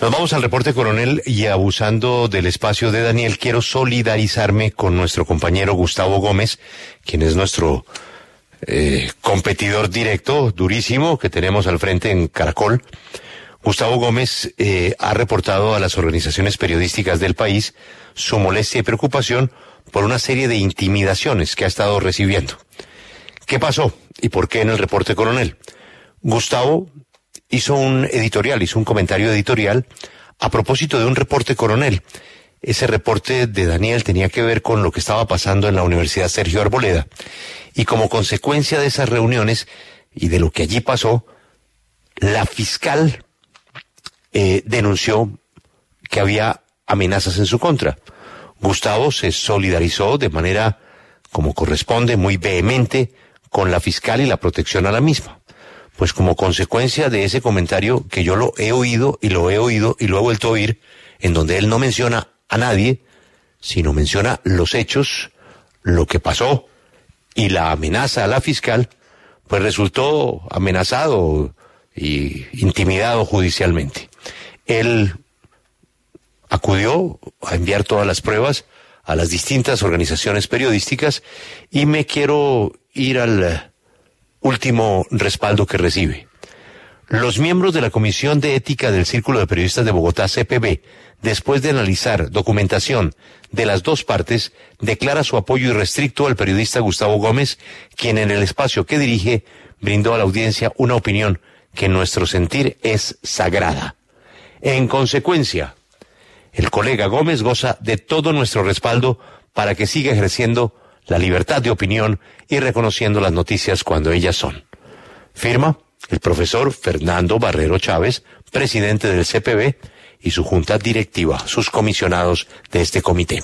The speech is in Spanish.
Nos vamos al reporte coronel y abusando del espacio de Daniel, quiero solidarizarme con nuestro compañero Gustavo Gómez, quien es nuestro eh, competidor directo, durísimo, que tenemos al frente en Caracol. Gustavo Gómez eh, ha reportado a las organizaciones periodísticas del país su molestia y preocupación por una serie de intimidaciones que ha estado recibiendo. ¿Qué pasó y por qué en el reporte coronel? Gustavo hizo un editorial, hizo un comentario editorial a propósito de un reporte coronel. Ese reporte de Daniel tenía que ver con lo que estaba pasando en la Universidad Sergio Arboleda. Y como consecuencia de esas reuniones y de lo que allí pasó, la fiscal eh, denunció que había amenazas en su contra. Gustavo se solidarizó de manera, como corresponde, muy vehemente con la fiscal y la protección a la misma pues como consecuencia de ese comentario que yo lo he oído y lo he oído y lo he vuelto a oír, en donde él no menciona a nadie, sino menciona los hechos, lo que pasó y la amenaza a la fiscal, pues resultó amenazado y intimidado judicialmente. Él acudió a enviar todas las pruebas a las distintas organizaciones periodísticas y me quiero ir al último respaldo que recibe. Los miembros de la Comisión de Ética del Círculo de Periodistas de Bogotá, CPB, después de analizar documentación de las dos partes, declara su apoyo irrestricto al periodista Gustavo Gómez, quien en el espacio que dirige brindó a la audiencia una opinión que en nuestro sentir es sagrada. En consecuencia, el colega Gómez goza de todo nuestro respaldo para que siga ejerciendo la libertad de opinión y reconociendo las noticias cuando ellas son. Firma el profesor Fernando Barrero Chávez, presidente del CPB, y su junta directiva, sus comisionados de este comité.